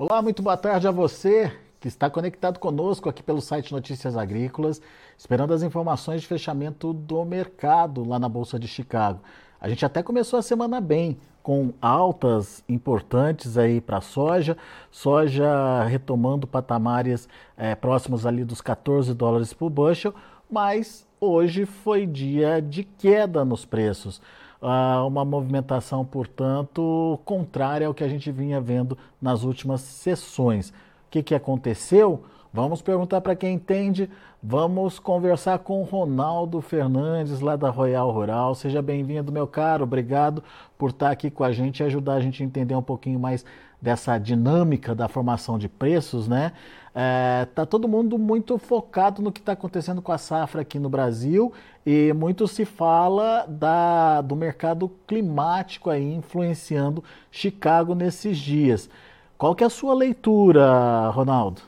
Olá, muito boa tarde a você que está conectado conosco aqui pelo site Notícias Agrícolas, esperando as informações de fechamento do mercado lá na Bolsa de Chicago. A gente até começou a semana bem, com altas importantes aí para a soja, soja retomando patamares é, próximos ali dos 14 dólares por bushel, mas hoje foi dia de queda nos preços uma movimentação, portanto, contrária ao que a gente vinha vendo nas últimas sessões. O que, que aconteceu? Vamos perguntar para quem entende. Vamos conversar com o Ronaldo Fernandes, lá da Royal Rural. Seja bem-vindo, meu caro. Obrigado por estar aqui com a gente e ajudar a gente a entender um pouquinho mais dessa dinâmica da formação de preços, né? É, tá todo mundo muito focado no que está acontecendo com a safra aqui no Brasil e muito se fala da, do mercado climático aí influenciando Chicago nesses dias. Qual que é a sua leitura, Ronaldo?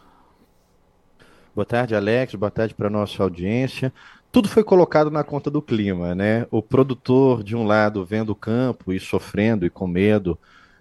Boa tarde, Alex. Boa tarde para nossa audiência. Tudo foi colocado na conta do clima, né? O produtor, de um lado, vendo o campo e sofrendo e com medo,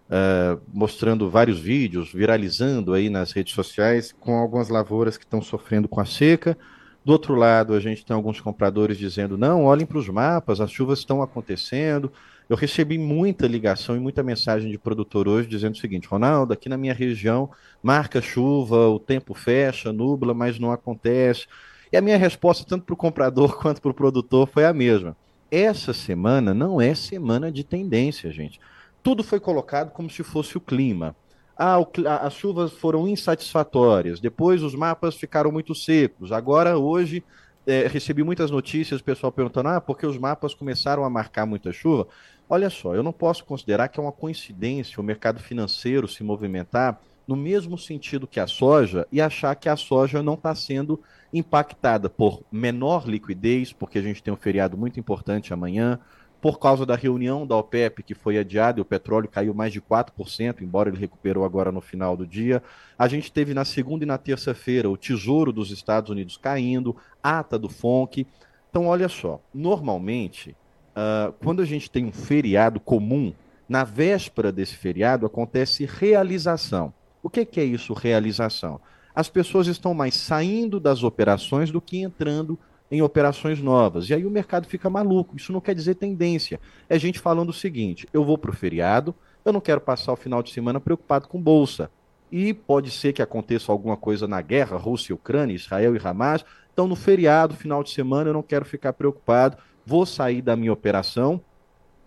uh, mostrando vários vídeos, viralizando aí nas redes sociais, com algumas lavouras que estão sofrendo com a seca. Do outro lado, a gente tem alguns compradores dizendo: não, olhem para os mapas, as chuvas estão acontecendo. Eu recebi muita ligação e muita mensagem de produtor hoje dizendo o seguinte: Ronaldo, aqui na minha região marca chuva, o tempo fecha, nubla, mas não acontece. E a minha resposta, tanto para o comprador quanto para o produtor, foi a mesma. Essa semana não é semana de tendência, gente tudo foi colocado como se fosse o clima. Ah, o, as chuvas foram insatisfatórias, depois os mapas ficaram muito secos. Agora, hoje, é, recebi muitas notícias, o pessoal perguntando: ah, porque os mapas começaram a marcar muita chuva? Olha só, eu não posso considerar que é uma coincidência o mercado financeiro se movimentar no mesmo sentido que a soja e achar que a soja não está sendo impactada por menor liquidez, porque a gente tem um feriado muito importante amanhã, por causa da reunião da OPEP, que foi adiada e o petróleo caiu mais de 4%, embora ele recuperou agora no final do dia. A gente teve na segunda e na terça-feira o Tesouro dos Estados Unidos caindo, ata do FONC. Então, olha só, normalmente, uh, quando a gente tem um feriado comum, na véspera desse feriado acontece realização. O que, que é isso, realização? As pessoas estão mais saindo das operações do que entrando em operações novas. E aí o mercado fica maluco. Isso não quer dizer tendência. É gente falando o seguinte: eu vou para o feriado, eu não quero passar o final de semana preocupado com bolsa. E pode ser que aconteça alguma coisa na guerra, Rússia Ucrânia, Israel e Hamas. Então, no feriado, final de semana, eu não quero ficar preocupado. Vou sair da minha operação.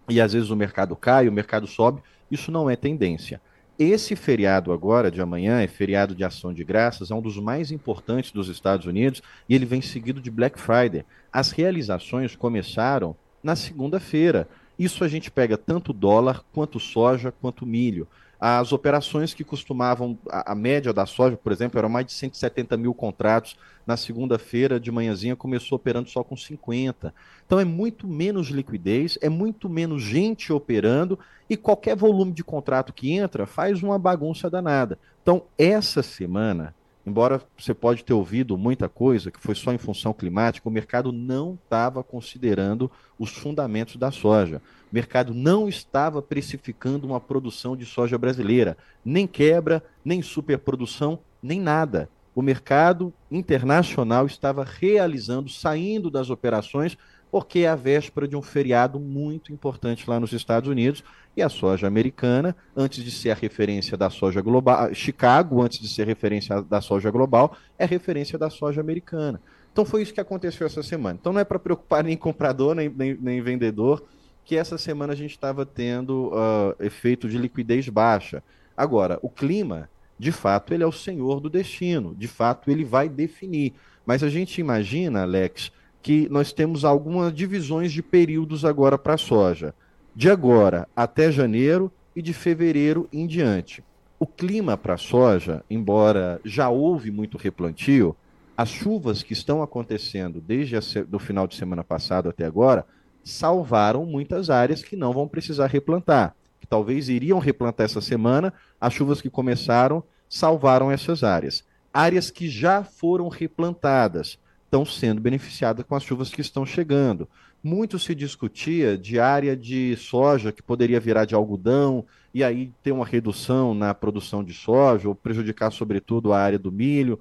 E às vezes o mercado cai, o mercado sobe. Isso não é tendência. Esse feriado agora, de amanhã, é feriado de ação de graças, é um dos mais importantes dos Estados Unidos e ele vem seguido de Black Friday. As realizações começaram na segunda-feira. Isso a gente pega tanto dólar, quanto soja, quanto milho. As operações que costumavam, a, a, média da soja, por exemplo, eram mais de 170 mil contratos. Na segunda-feira, de manhãzinha, começou operando só com 50. Então é muito menos liquidez, é muito menos gente operando e qualquer volume de contrato que entra faz uma bagunça danada. Então, essa semana, embora você pode ter ouvido muita coisa que foi só em função climática, o mercado não estava considerando os fundamentos da soja. O mercado não estava precificando uma produção de soja brasileira, nem quebra, nem superprodução, nem nada. O mercado internacional estava realizando, saindo das operações, porque é a véspera de um feriado muito importante lá nos Estados Unidos. E a soja americana, antes de ser a referência da soja global, Chicago, antes de ser referência da soja global, é referência da soja americana. Então foi isso que aconteceu essa semana. Então não é para preocupar nem comprador, nem, nem, nem vendedor que essa semana a gente estava tendo uh, efeito de liquidez baixa. Agora, o clima, de fato, ele é o senhor do destino, de fato, ele vai definir. Mas a gente imagina, Alex, que nós temos algumas divisões de períodos agora para a soja. De agora até janeiro e de fevereiro em diante. O clima para a soja, embora já houve muito replantio, as chuvas que estão acontecendo desde o final de semana passado até agora salvaram muitas áreas que não vão precisar replantar, que talvez iriam replantar essa semana, as chuvas que começaram salvaram essas áreas. Áreas que já foram replantadas estão sendo beneficiadas com as chuvas que estão chegando. Muito se discutia de área de soja que poderia virar de algodão e aí ter uma redução na produção de soja ou prejudicar sobretudo a área do milho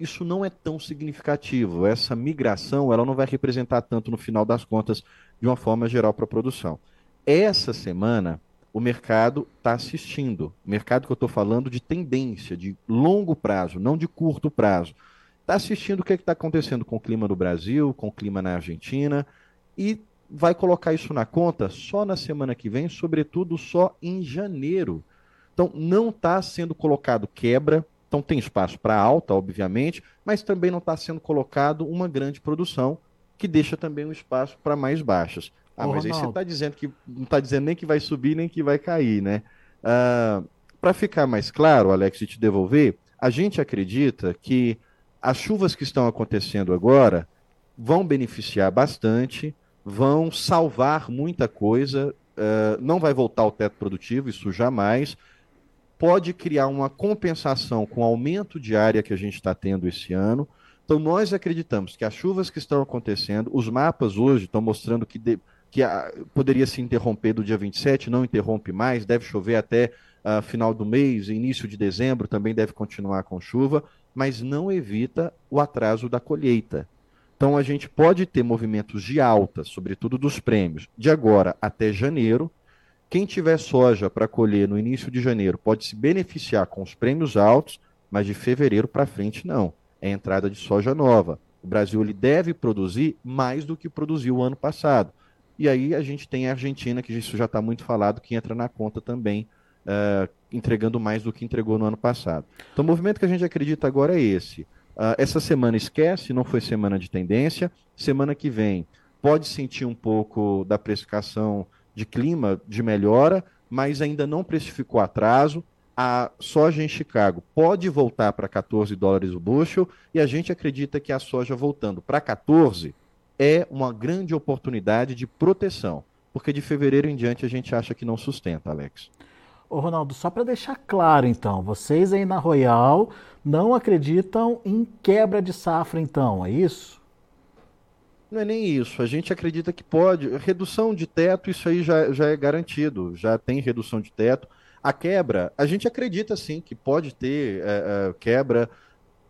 isso não é tão significativo. Essa migração ela não vai representar tanto no final das contas de uma forma geral para a produção. Essa semana, o mercado está assistindo. Mercado que eu estou falando de tendência, de longo prazo, não de curto prazo. Está assistindo o que é está acontecendo com o clima no Brasil, com o clima na Argentina, e vai colocar isso na conta só na semana que vem, sobretudo só em janeiro. Então, não está sendo colocado quebra, então tem espaço para alta, obviamente, mas também não está sendo colocado uma grande produção, que deixa também um espaço para mais baixas. Ah, Ô, mas Ronaldo. aí você está dizendo que não está dizendo nem que vai subir nem que vai cair, né? Ah, para ficar mais claro, Alex, e te devolver, a gente acredita que as chuvas que estão acontecendo agora vão beneficiar bastante, vão salvar muita coisa, uh, não vai voltar ao teto produtivo, isso jamais, pode criar uma compensação com o aumento de área que a gente está tendo esse ano. Então, nós acreditamos que as chuvas que estão acontecendo, os mapas hoje estão mostrando que, de, que a, poderia se interromper do dia 27, não interrompe mais, deve chover até uh, final do mês, início de dezembro também deve continuar com chuva, mas não evita o atraso da colheita. Então, a gente pode ter movimentos de alta, sobretudo dos prêmios, de agora até janeiro, quem tiver soja para colher no início de janeiro pode se beneficiar com os prêmios altos, mas de fevereiro para frente não. É entrada de soja nova. O Brasil ele deve produzir mais do que produziu o ano passado. E aí a gente tem a Argentina, que isso já está muito falado, que entra na conta também, uh, entregando mais do que entregou no ano passado. Então o movimento que a gente acredita agora é esse. Uh, essa semana esquece, não foi semana de tendência. Semana que vem pode sentir um pouco da precificação de clima de melhora, mas ainda não precificou atraso. A soja em Chicago pode voltar para 14 dólares o bushel e a gente acredita que a soja voltando para 14 é uma grande oportunidade de proteção, porque de fevereiro em diante a gente acha que não sustenta, Alex. Ô Ronaldo, só para deixar claro então, vocês aí na Royal não acreditam em quebra de safra então, é isso? Não é nem isso. A gente acredita que pode. Redução de teto, isso aí já, já é garantido. Já tem redução de teto. A quebra, a gente acredita sim que pode ter é, é, quebra.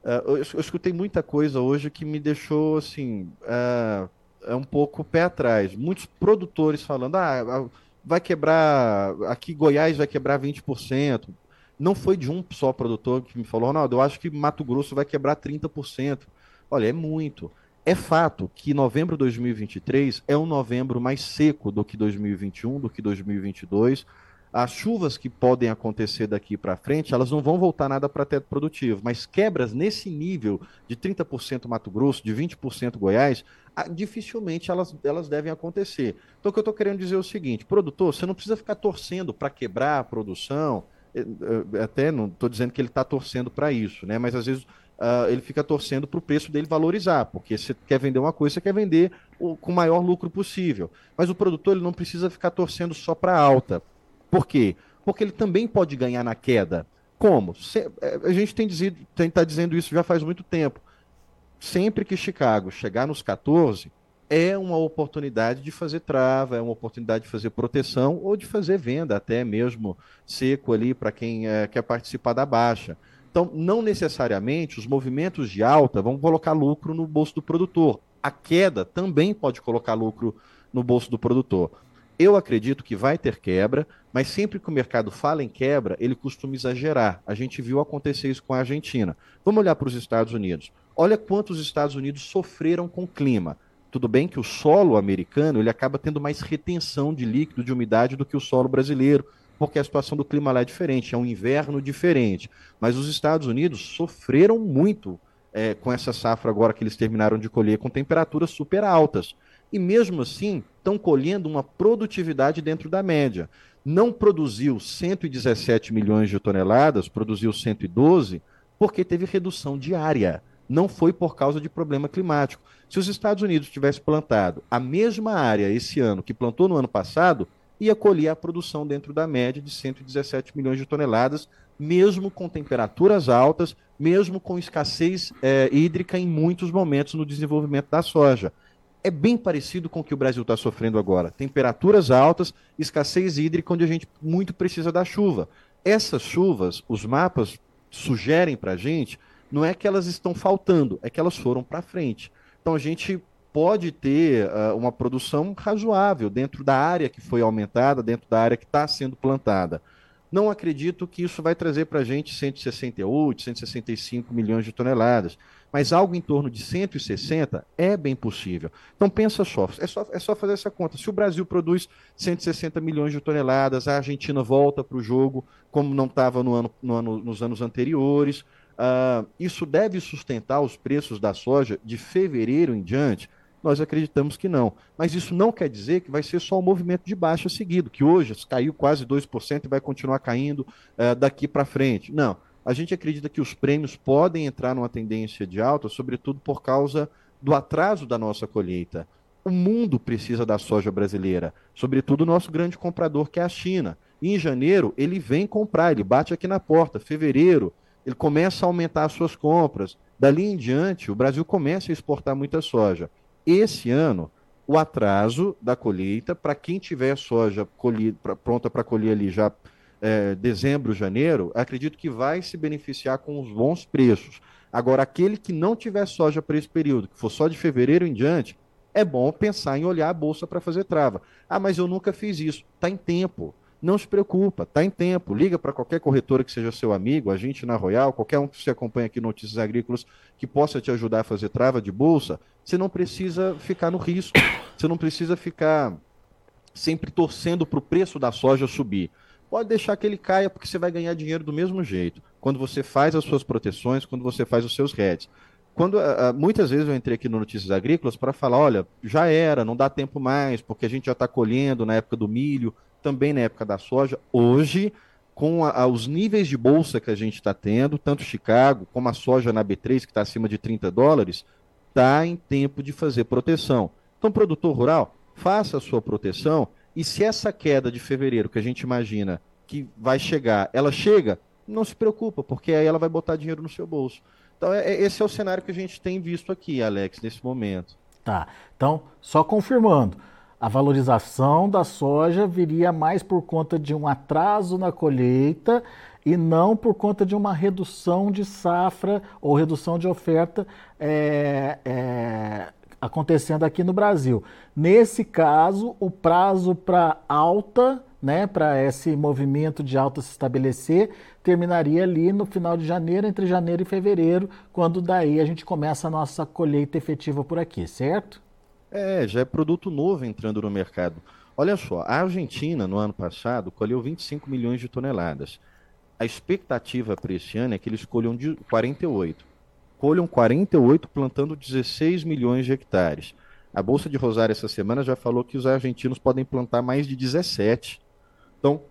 É, eu, eu, escutei muita coisa hoje que me deixou assim. É, um pouco pé atrás. Muitos produtores falando: ah, vai quebrar. Aqui Goiás vai quebrar 20%. Não foi de um só produtor que me falou, Ronaldo, eu acho que Mato Grosso vai quebrar 30%. Olha, é muito. É fato que novembro de 2023 é um novembro mais seco do que 2021, do que 2022. As chuvas que podem acontecer daqui para frente, elas não vão voltar nada para teto produtivo, mas quebras nesse nível de 30% Mato Grosso, de 20% Goiás, dificilmente elas, elas devem acontecer. Então o que eu estou querendo dizer é o seguinte, produtor, você não precisa ficar torcendo para quebrar a produção, eh, eh, até não estou dizendo que ele está torcendo para isso, né? Mas às vezes uh, ele fica torcendo para o preço dele valorizar, porque você quer vender uma coisa, você quer vender o, com o maior lucro possível. Mas o produtor ele não precisa ficar torcendo só para alta. Por quê? Porque ele também pode ganhar na queda. Como? Eh, a gente tem está tem, tá dizendo isso já faz muito tempo. Sempre que Chicago chegar nos 14, é uma oportunidade de fazer trava, é uma oportunidade de fazer proteção ou de fazer venda, até mesmo seco ali para quem é, quer participar da baixa. Então, não necessariamente os movimentos de alta vão colocar lucro no bolso do produtor. A queda também pode colocar lucro no bolso do produtor. Eu acredito que vai ter quebra, mas sempre que o mercado fala em quebra, ele costuma exagerar. A gente viu acontecer isso com a Argentina. Vamos olhar para os Estados Unidos. Olha quantos Estados Unidos sofreram com o clima. Tudo bem que o solo americano ele acaba tendo mais retenção de líquido, de umidade do que o solo brasileiro porque a situação do clima lá é diferente, é um inverno diferente. Mas os Estados Unidos sofreram muito é, com essa safra agora que eles terminaram de colher, com temperaturas super altas. E mesmo assim, estão colhendo uma produtividade dentro da média. Não produziu 117 milhões de toneladas, produziu 112, porque teve redução diária. Não foi por causa de problema climático. Se os Estados Unidos tivessem plantado a mesma área esse ano que plantou no ano passado, ia colher a produção dentro da média de 117 milhões de toneladas, mesmo com temperaturas altas, mesmo com escassez é, hídrica em muitos momentos no desenvolvimento da soja. É bem parecido com o que o Brasil está sofrendo agora. Temperaturas altas, escassez hídrica, onde a gente muito precisa da chuva. Essas chuvas, os mapas sugerem para a gente, não é que elas estão faltando, é que elas foram para frente. Então a gente pode ter uh, uma produção razoável dentro da área que foi aumentada, dentro da área que está sendo plantada. Não acredito que isso vai trazer para a gente 168, 165 milhões de toneladas, mas algo em torno de 160 é bem possível. Então pensa só, é só, é só fazer essa conta. Se o Brasil produz 160 milhões de toneladas, a Argentina volta para o jogo como não estava no ano, no ano, nos anos anteriores, uh, isso deve sustentar os preços da soja de fevereiro em diante nós acreditamos que não. Mas isso não quer dizer que vai ser só um movimento de baixa seguido, que hoje caiu quase 2% e vai continuar caindo uh, daqui para frente. Não. A gente acredita que os prêmios podem entrar numa tendência de alta, sobretudo por causa do atraso da nossa colheita. O mundo precisa da soja brasileira, sobretudo o nosso grande comprador, que é a China. E em janeiro, ele vem comprar, ele bate aqui na porta. Fevereiro, ele começa a aumentar as suas compras. Dali em diante, o Brasil começa a exportar muita soja esse ano o atraso da colheita, para quem tiver soja colhida, pra, pronta para colher ali já é, dezembro, janeiro, acredito que vai se beneficiar com os bons preços. Agora, aquele que não tiver soja para esse período, que for só de fevereiro em diante, é bom pensar em olhar a bolsa para fazer trava. Ah, mas eu nunca fiz isso. Está em tempo. Não se preocupa, está em tempo. Liga para qualquer corretora que seja seu amigo, a gente na Royal, qualquer um que você acompanha aqui Notícias Agrícolas, que possa te ajudar a fazer trava de bolsa. Você não precisa ficar no risco. Você não precisa ficar sempre torcendo para o preço da soja subir. Pode deixar que ele caia, porque você vai ganhar dinheiro do mesmo jeito. Quando você faz as suas proteções, quando você faz os seus heads. Quando, uh, muitas vezes eu entrei aqui no Notícias Agrícolas para falar: olha, já era, não dá tempo mais, porque a gente já está colhendo na época do milho, também na época da soja. Hoje, com a, a, os níveis de bolsa que a gente está tendo, tanto Chicago como a soja na B3, que está acima de 30 dólares, está em tempo de fazer proteção. Então, produtor rural, faça a sua proteção e se essa queda de fevereiro que a gente imagina que vai chegar, ela chega, não se preocupa, porque aí ela vai botar dinheiro no seu bolso. Então, é, é esse é o cenário que a gente tem visto aqui, Alex, nesse momento. Tá. Então, só confirmando a valorização da soja viria mais por conta de um atraso na colheita e não por conta de uma redução de safra ou redução de oferta é, é, acontecendo aqui no Brasil. Nesse caso, o prazo para alta, né, para esse movimento de alta se estabelecer, terminaria ali no final de janeiro, entre janeiro e fevereiro, quando daí a gente começa a nossa colheita efetiva por aqui, certo? É, já é produto novo entrando no mercado. Olha só, a Argentina, no ano passado, colheu 25 milhões de toneladas. A expectativa para esse ano é que eles colham de 48. Colham 48 plantando 16 milhões de hectares. A Bolsa de Rosário essa semana já falou que os argentinos podem plantar mais de 17. Então,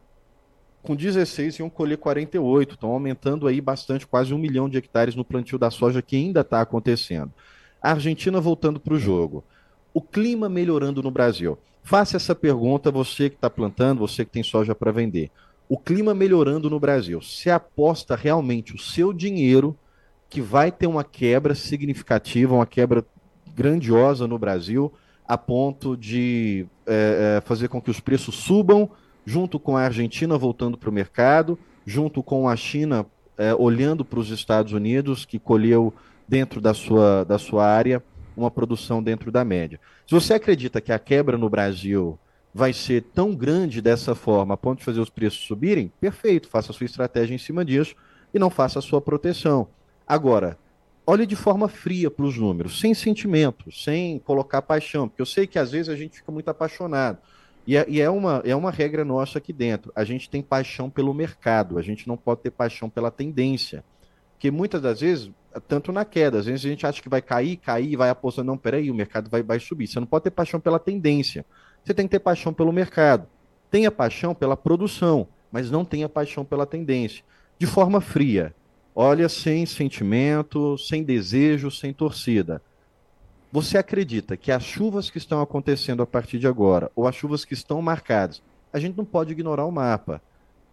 com 16 iam colher 48, estão aumentando aí bastante, quase um milhão de hectares no plantio da soja que ainda está acontecendo. A Argentina voltando para o jogo. O clima melhorando no Brasil. Faça essa pergunta, você que está plantando, você que tem soja para vender. O clima melhorando no Brasil. Se aposta realmente o seu dinheiro que vai ter uma quebra significativa, uma quebra grandiosa no Brasil, a ponto de é, é, fazer com que os preços subam, junto com a Argentina voltando para o mercado, junto com a China é, olhando para os Estados Unidos, que colheu dentro da sua, da sua área uma produção dentro da média. Se você acredita que a quebra no Brasil vai ser tão grande dessa forma, a ponto de fazer os preços subirem, perfeito, faça a sua estratégia em cima disso e não faça a sua proteção. Agora, olhe de forma fria para os números, sem sentimento, sem colocar paixão, porque eu sei que às vezes a gente fica muito apaixonado. E é, e é, uma, é uma regra nossa aqui dentro. A gente tem paixão pelo mercado, a gente não pode ter paixão pela tendência. Porque muitas das vezes, tanto na queda, às vezes a gente acha que vai cair, cair, vai apostando, não, peraí, o mercado vai, vai subir. Você não pode ter paixão pela tendência. Você tem que ter paixão pelo mercado. Tenha paixão pela produção, mas não tenha paixão pela tendência. De forma fria. Olha, sem sentimento, sem desejo, sem torcida. Você acredita que as chuvas que estão acontecendo a partir de agora, ou as chuvas que estão marcadas, a gente não pode ignorar o mapa.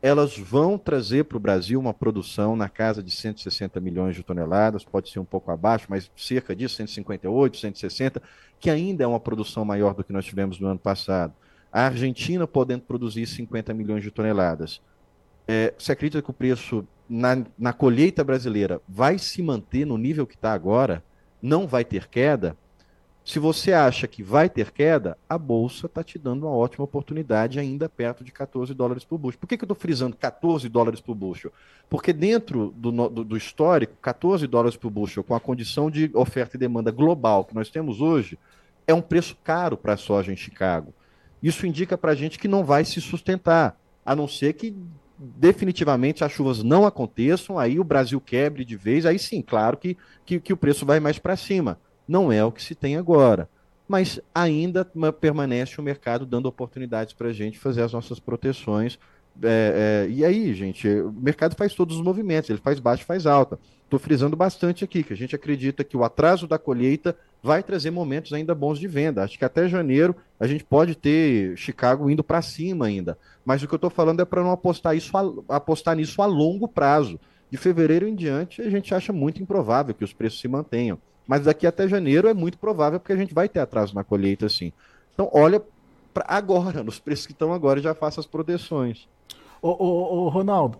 Elas vão trazer para o Brasil uma produção na casa de 160 milhões de toneladas, pode ser um pouco abaixo, mas cerca disso, 158, 160, que ainda é uma produção maior do que nós tivemos no ano passado. A Argentina podendo produzir 50 milhões de toneladas. É, você acredita que o preço na, na colheita brasileira vai se manter no nível que está agora, não vai ter queda, se você acha que vai ter queda, a bolsa está te dando uma ótima oportunidade ainda perto de 14 dólares por bushel. Por que, que eu estou frisando 14 dólares por bushel? Porque dentro do, do, do, histórico, 14 dólares por bushel, com a condição de oferta e demanda global que nós temos hoje, é um preço caro para a soja em Chicago. Isso indica para a gente que não vai se sustentar, a não ser que definitivamente as chuvas não aconteçam, aí o Brasil quebre de vez, aí sim, claro que, que, que o preço vai mais para cima. Não é o que se tem agora. Mas ainda permanece o mercado dando oportunidades para a gente fazer as nossas proteções. É, é, e aí, gente, o mercado faz todos os movimentos, ele faz baixo, faz alta. Estou frisando bastante aqui que a gente acredita que o atraso da colheita vai trazer momentos ainda bons de venda. Acho que até janeiro a gente pode ter Chicago indo para cima ainda. Mas o que eu estou falando é para não apostar, isso a, apostar nisso a longo prazo. De fevereiro em diante, a gente acha muito improvável que os preços se mantenham. Mas daqui até janeiro é muito provável, porque a gente vai ter atraso na colheita, assim. Então, olha para agora, nos preços que estão agora, já faça as proteções. Ô, ô, ô Ronaldo,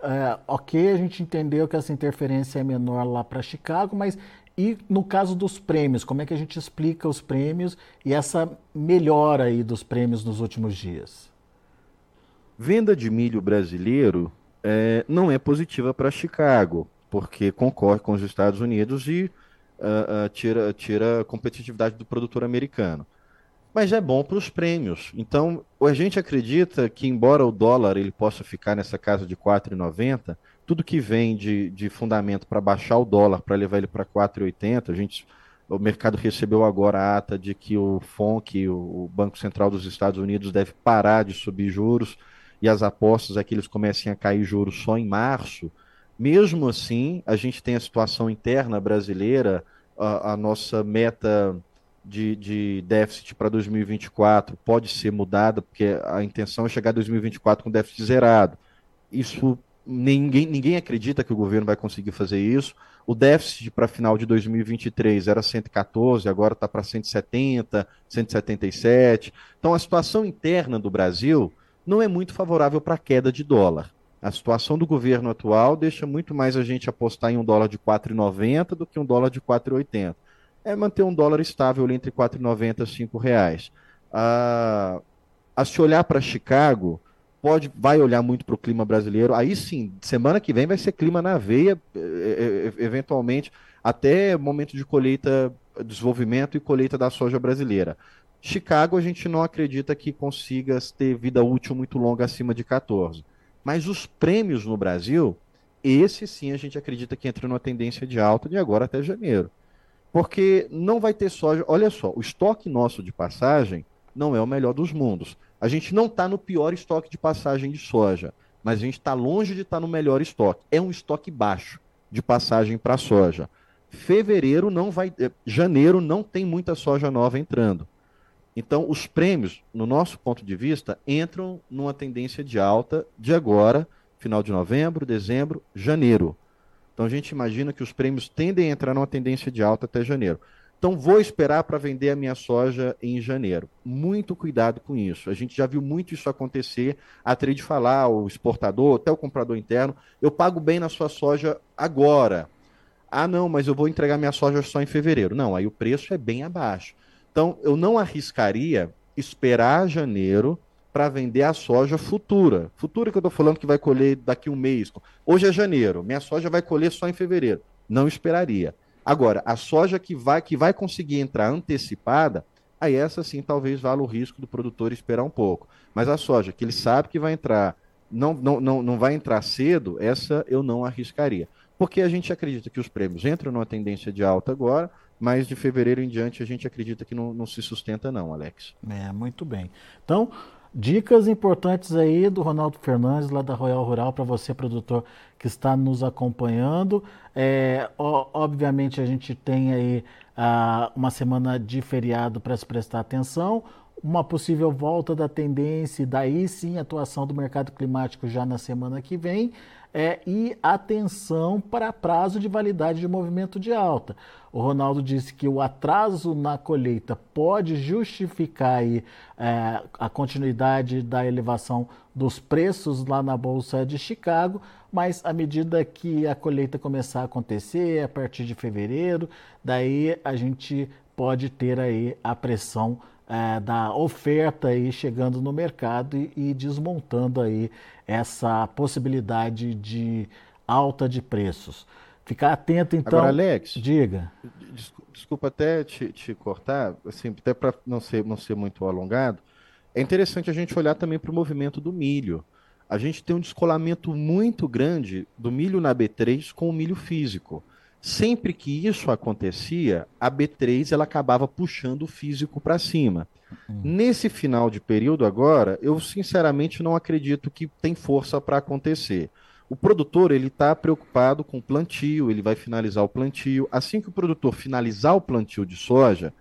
é, ok, a gente entendeu que essa interferência é menor lá para Chicago, mas e no caso dos prêmios, como é que a gente explica os prêmios e essa melhora aí dos prêmios nos últimos dias? Venda de milho brasileiro é, não é positiva para Chicago, porque concorre com os Estados Unidos e uh, uh, tira, tira a competitividade do produtor americano. Mas é bom para os prêmios. Então, a gente acredita que, embora o dólar ele possa ficar nessa casa de 4,90, tudo que vem de, de fundamento para baixar o dólar, para levar ele para 4,80, a gente o mercado recebeu agora a ata de que o FONC, o Banco Central dos Estados Unidos, deve parar de subir juros e as apostas é que eles comecem a cair juros só em março. Mesmo assim, a gente tem a situação interna brasileira, a, a nossa meta de, de déficit para 2024 pode ser mudada, porque a intenção é chegar a 2024 com déficit zerado. Isso ninguém, ninguém acredita que o governo vai conseguir fazer isso. O déficit para final de 2023 era 114, agora está para 170, 177. Então a situação interna do Brasil não é muito favorável para a queda de dólar. A situação do governo atual deixa muito mais a gente apostar em um dólar de 4,90 do que um dólar de 4,80. É manter um dólar estável entre 4,90 e 5 reais. Ah, a se olhar para Chicago, pode, vai olhar muito para o clima brasileiro. Aí sim, semana que vem vai ser clima na veia, eventualmente, até momento de colheita, desenvolvimento e colheita da soja brasileira. Chicago a gente não acredita que consiga ter vida útil muito longa acima de 14. Mas os prêmios no Brasil, esse sim a gente acredita que entra numa tendência de alta de agora até janeiro. Porque não vai ter soja. Olha só, o estoque nosso de passagem não é o melhor dos mundos. A gente não está no pior estoque de passagem de soja. mas a gente está longe de estar tá no melhor estoque. É um estoque baixo de passagem para soja. Fevereiro não vai. Eh, janeiro não tem muita soja nova entrando. Então, os prêmios, no nosso ponto de vista, entram numa tendência de alta de agora, final de novembro, dezembro, janeiro. Então, a gente imagina que os prêmios tendem a entrar numa tendência de alta até janeiro. Então, vou esperar para vender a minha soja em janeiro. Muito cuidado com isso. A gente já viu muito isso acontecer. A trade falar, o exportador, até o comprador interno, eu pago bem na sua soja agora. Ah, não, mas eu vou entregar minha soja só em fevereiro. Não, aí o preço é bem abaixo. Então, eu não arriscaria esperar janeiro para vender a soja futura. Futura que eu estou falando que vai colher daqui um mês. Hoje é janeiro, minha soja vai colher só em fevereiro. Não esperaria. Agora, a soja que vai, que vai conseguir entrar antecipada, aí essa sim talvez vale o risco do produtor esperar um pouco. Mas a soja que ele sabe que vai entrar, não, não, não, não vai entrar cedo, essa eu não arriscaria. Porque a gente acredita que os prêmios entram numa tendência de alta agora, mas de fevereiro em diante a gente acredita que não, não se sustenta não, Alex. É, muito bem. Então, Dicas importantes aí do Ronaldo Fernandes, lá da Royal Rural, para você, produtor que está nos acompanhando. É, obviamente, a gente tem aí ah, uma semana de feriado para se prestar atenção, uma possível volta da tendência, daí sim atuação do mercado climático já na semana que vem é, e atenção para prazo de validade de movimento de alta. O Ronaldo disse que o atraso na colheita pode justificar aí, é, a continuidade da elevação dos preços lá na Bolsa de Chicago, mas à medida que a colheita começar a acontecer, a partir de fevereiro, daí a gente pode ter aí a pressão é, da oferta aí chegando no mercado e, e, desmontando aí essa possibilidade de alta de preços. Ficar atento então. Agora, Alex, diga. Desculpa até te, te cortar, assim, até para não ser, não ser muito alongado. É interessante a gente olhar também para o movimento do milho. A gente tem um descolamento muito grande do milho na B3 com o milho físico. Sempre que isso acontecia, a B3 ela acabava puxando o físico para cima. Uhum. Nesse final de período agora, eu sinceramente não acredito que tem força para acontecer. O produtor ele está preocupado com o plantio, ele vai finalizar o plantio. Assim que o produtor finalizar o plantio de soja,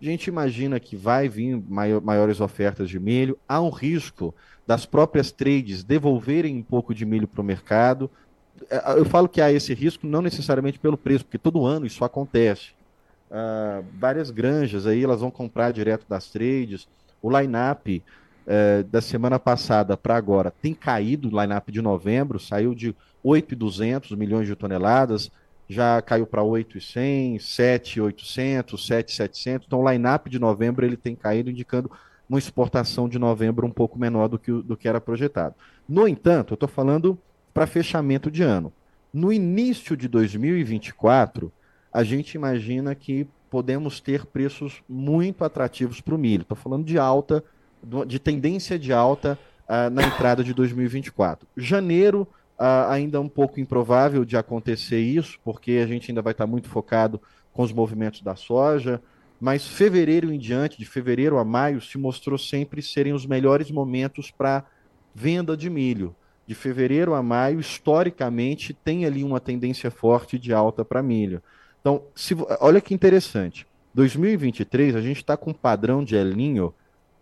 a gente imagina que vai vir maior, maiores ofertas de milho. Há um risco das próprias trades devolverem um pouco de milho para o mercado eu falo que há esse risco não necessariamente pelo preço, porque todo ano isso acontece. Uh, várias granjas aí elas vão comprar direto das trades. O line-up uh, da semana passada para agora tem caído, o line-up de novembro saiu de 8,200 milhões de toneladas, já caiu para 8,100, 7,800, 7,700. Então o line-up de novembro ele tem caído, indicando uma exportação de novembro um pouco menor do que, do que era projetado. No entanto, eu estou falando para fechamento de ano. No início de 2024, a gente imagina que podemos ter preços muito atrativos para o milho. Estou falando de alta, de tendência de alta uh, na entrada de 2024. Janeiro uh, ainda é um pouco improvável de acontecer isso, porque a gente ainda vai estar muito focado com os movimentos da soja, mas fevereiro em diante, de fevereiro a maio, se mostrou sempre serem os melhores momentos para venda de milho de fevereiro a maio, historicamente, tem ali uma tendência forte de alta para milho. Então, se, olha que interessante. 2023, a gente está com um padrão de El Ninho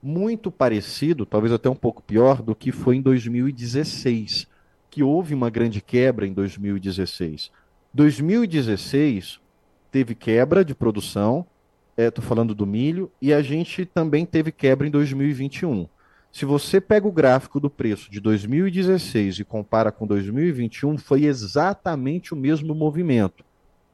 muito parecido, talvez até um pouco pior, do que foi em 2016, que houve uma grande quebra em 2016. 2016 teve quebra de produção, estou é, falando do milho, e a gente também teve quebra em 2021. Se você pega o gráfico do preço de 2016 e compara com 2021, foi exatamente o mesmo movimento.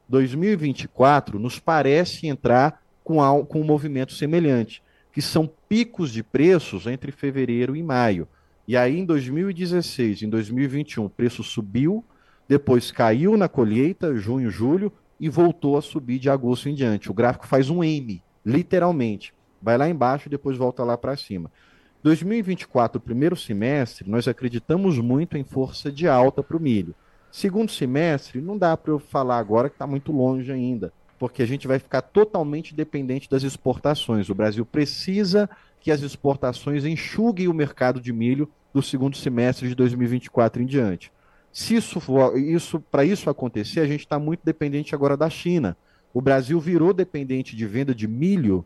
2024 nos parece entrar com, com um movimento semelhante, que são picos de preços entre fevereiro e maio. E aí, em 2016, em 2021, o preço subiu, depois caiu na colheita, junho, julho, e voltou a subir de agosto em diante. O gráfico faz um M, literalmente. Vai lá embaixo e depois volta lá para cima. 2024, primeiro semestre, nós acreditamos muito em força de alta para o milho. Segundo semestre, não dá para eu falar agora que está muito longe ainda, porque a gente vai ficar totalmente dependente das exportações. O Brasil precisa que as exportações enxuguem o mercado de milho do segundo semestre de 2024 em diante. Se isso, isso para isso acontecer, a gente está muito dependente agora da China. O Brasil virou dependente de venda de milho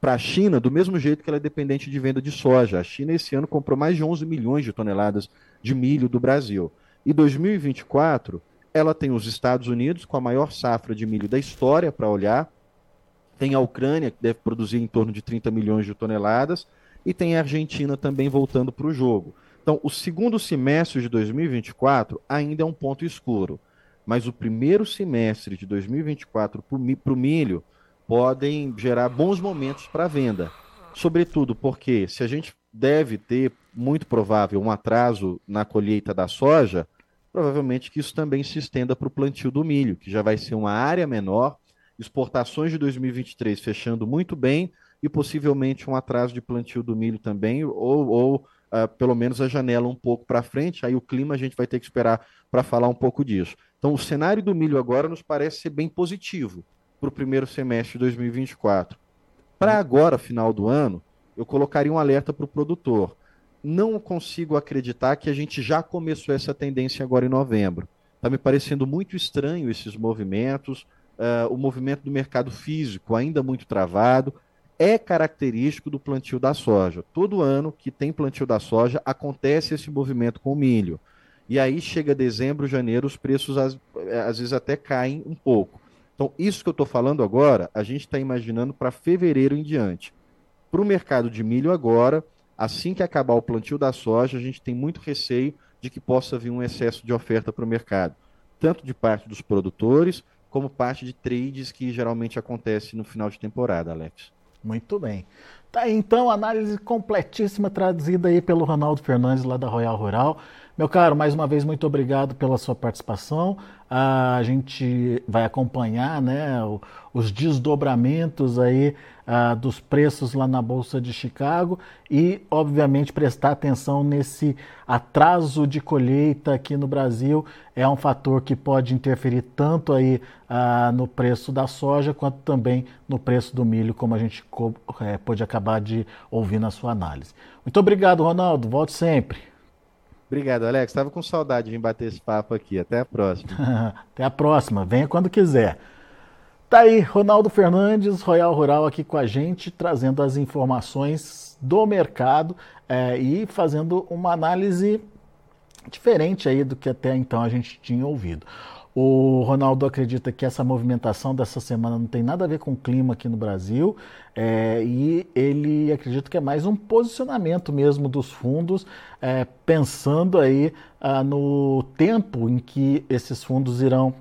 para a China do mesmo jeito que ela é dependente de venda de soja. A China esse ano comprou mais de 11 milhões de toneladas de milho do Brasil. E 2024, ela tem os Estados Unidos com a maior safra de milho da história para olhar, tem a Ucrânia, que deve produzir em torno de 30 milhões de toneladas, e tem a Argentina também voltando para o jogo. Então, o segundo semestre de 2024 ainda é um ponto escuro, mas o primeiro semestre de 2024 para o milho podem gerar bons momentos para venda. Sobretudo porque se a gente deve ter, muito provável, um atraso na colheita da soja, provavelmente que isso também se estenda para o plantio do milho, que já vai ser uma área menor, exportações de 2023 fechando muito bem e possivelmente um atraso de plantio do milho também, ou, ou uh, pelo menos a janela um pouco para frente, aí o clima a gente vai ter que esperar para falar um pouco disso. Então o cenário do milho agora nos parece ser bem positivo para o primeiro semestre de 2024. Para agora, final do ano, eu colocaria um alerta para o produtor não consigo acreditar que a gente já começou essa tendência agora em novembro. Está me parecendo muito estranho esses movimentos, uh, o movimento do mercado físico ainda muito travado. É característico do plantio da soja. Todo ano que tem plantio da soja, acontece esse movimento com o milho. E aí chega dezembro, janeiro, os preços às, às vezes até caem um pouco. Então, isso que eu estou falando agora, a gente está imaginando para fevereiro em diante. Para o mercado de milho agora, assim que acabar o plantio da soja, a gente tem muito receio de que possa vir um excesso de oferta para o mercado, tanto de parte dos produtores, como parte de trades que geralmente acontece no final de temporada, Alex. Muito bem. Tá aí, então, análise completíssima traduzida aí pelo Ronaldo Fernandes lá da Royal Rural. Meu caro, mais uma vez muito obrigado pela sua participação. A gente vai acompanhar né, os desdobramentos aí uh, dos preços lá na Bolsa de Chicago e, obviamente, prestar atenção nesse atraso de colheita aqui no Brasil. É um fator que pode interferir tanto aí uh, no preço da soja quanto também no preço do milho, como a gente é, pôde acabar de ouvir na sua análise. Muito obrigado, Ronaldo. Volte sempre. Obrigado, Alex. Estava com saudade de vir bater esse papo aqui. Até a próxima. Até a próxima. Venha quando quiser. Tá aí, Ronaldo Fernandes, Royal Rural, aqui com a gente, trazendo as informações do mercado é, e fazendo uma análise diferente aí do que até então a gente tinha ouvido. O Ronaldo acredita que essa movimentação dessa semana não tem nada a ver com o clima aqui no Brasil é, e ele acredita que é mais um posicionamento mesmo dos fundos, é, pensando aí ah, no tempo em que esses fundos irão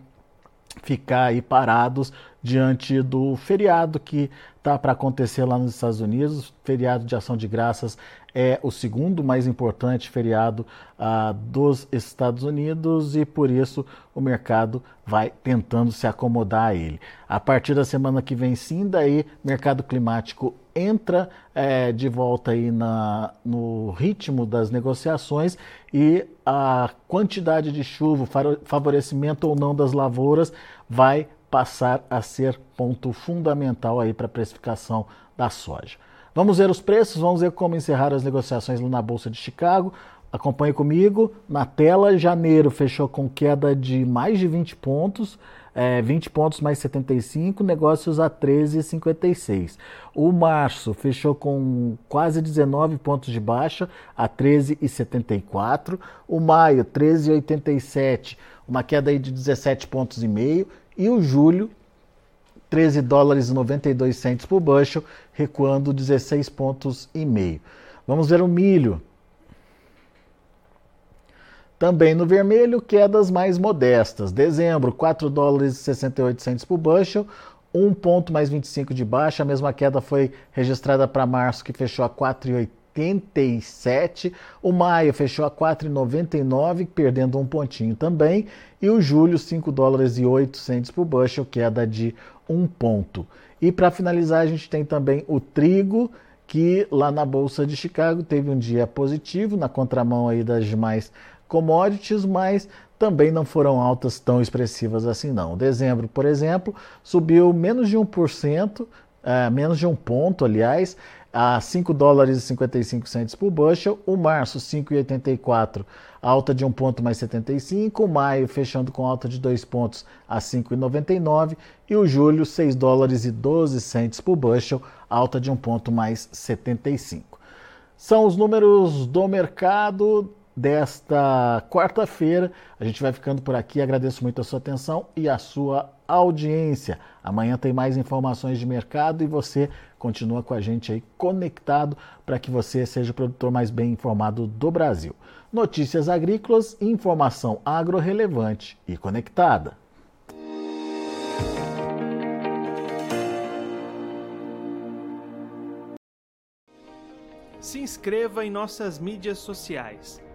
ficar aí parados diante do feriado que está para acontecer lá nos Estados Unidos, feriado de ação de graças é o segundo mais importante feriado ah, dos Estados Unidos e por isso o mercado vai tentando se acomodar a ele. A partir da semana que vem, sim, daí mercado climático entra é, de volta aí na, no ritmo das negociações e a quantidade de chuva, favorecimento ou não das lavouras vai passar a ser ponto fundamental aí para a precificação da soja. Vamos ver os preços, vamos ver como encerrar as negociações na Bolsa de Chicago. Acompanhe comigo. Na tela, janeiro fechou com queda de mais de 20 pontos, é, 20 pontos mais 75, negócios a 13,56. O março fechou com quase 19 pontos de baixa, a 13,74. O maio, 13,87, uma queda aí de 17 pontos e meio. E o julho, 13 dólares e 92 centos por bushel, recuando 16 pontos e meio. Vamos ver o milho. Também no vermelho, quedas mais modestas. Dezembro, 4 dólares e 68 centos por bushel, 1 ponto mais 25 de baixa. A mesma queda foi registrada para março, que fechou a 4,87. O maio fechou a 4,99, perdendo um pontinho também. E o julho, 5 dólares e 8 centos por bushel, queda de um ponto. E para finalizar, a gente tem também o trigo, que lá na Bolsa de Chicago teve um dia positivo, na contramão aí das demais commodities, mas também não foram altas tão expressivas assim não. Dezembro, por exemplo, subiu menos de 1%, é, menos de um ponto, aliás, a 5 dólares e 55 centos por bushel, o março 5,84, alta de 1 ponto mais 75, o maio fechando com alta de 2 pontos a 5,99 e o julho 6 dólares e 12 centos por bushel, alta de 1 ponto mais 75. São os números do mercado desta quarta-feira. A gente vai ficando por aqui. Agradeço muito a sua atenção e a sua audiência. Amanhã tem mais informações de mercado e você continua com a gente aí conectado para que você seja o produtor mais bem informado do Brasil. Notícias agrícolas, informação agro-relevante e conectada. Se inscreva em nossas mídias sociais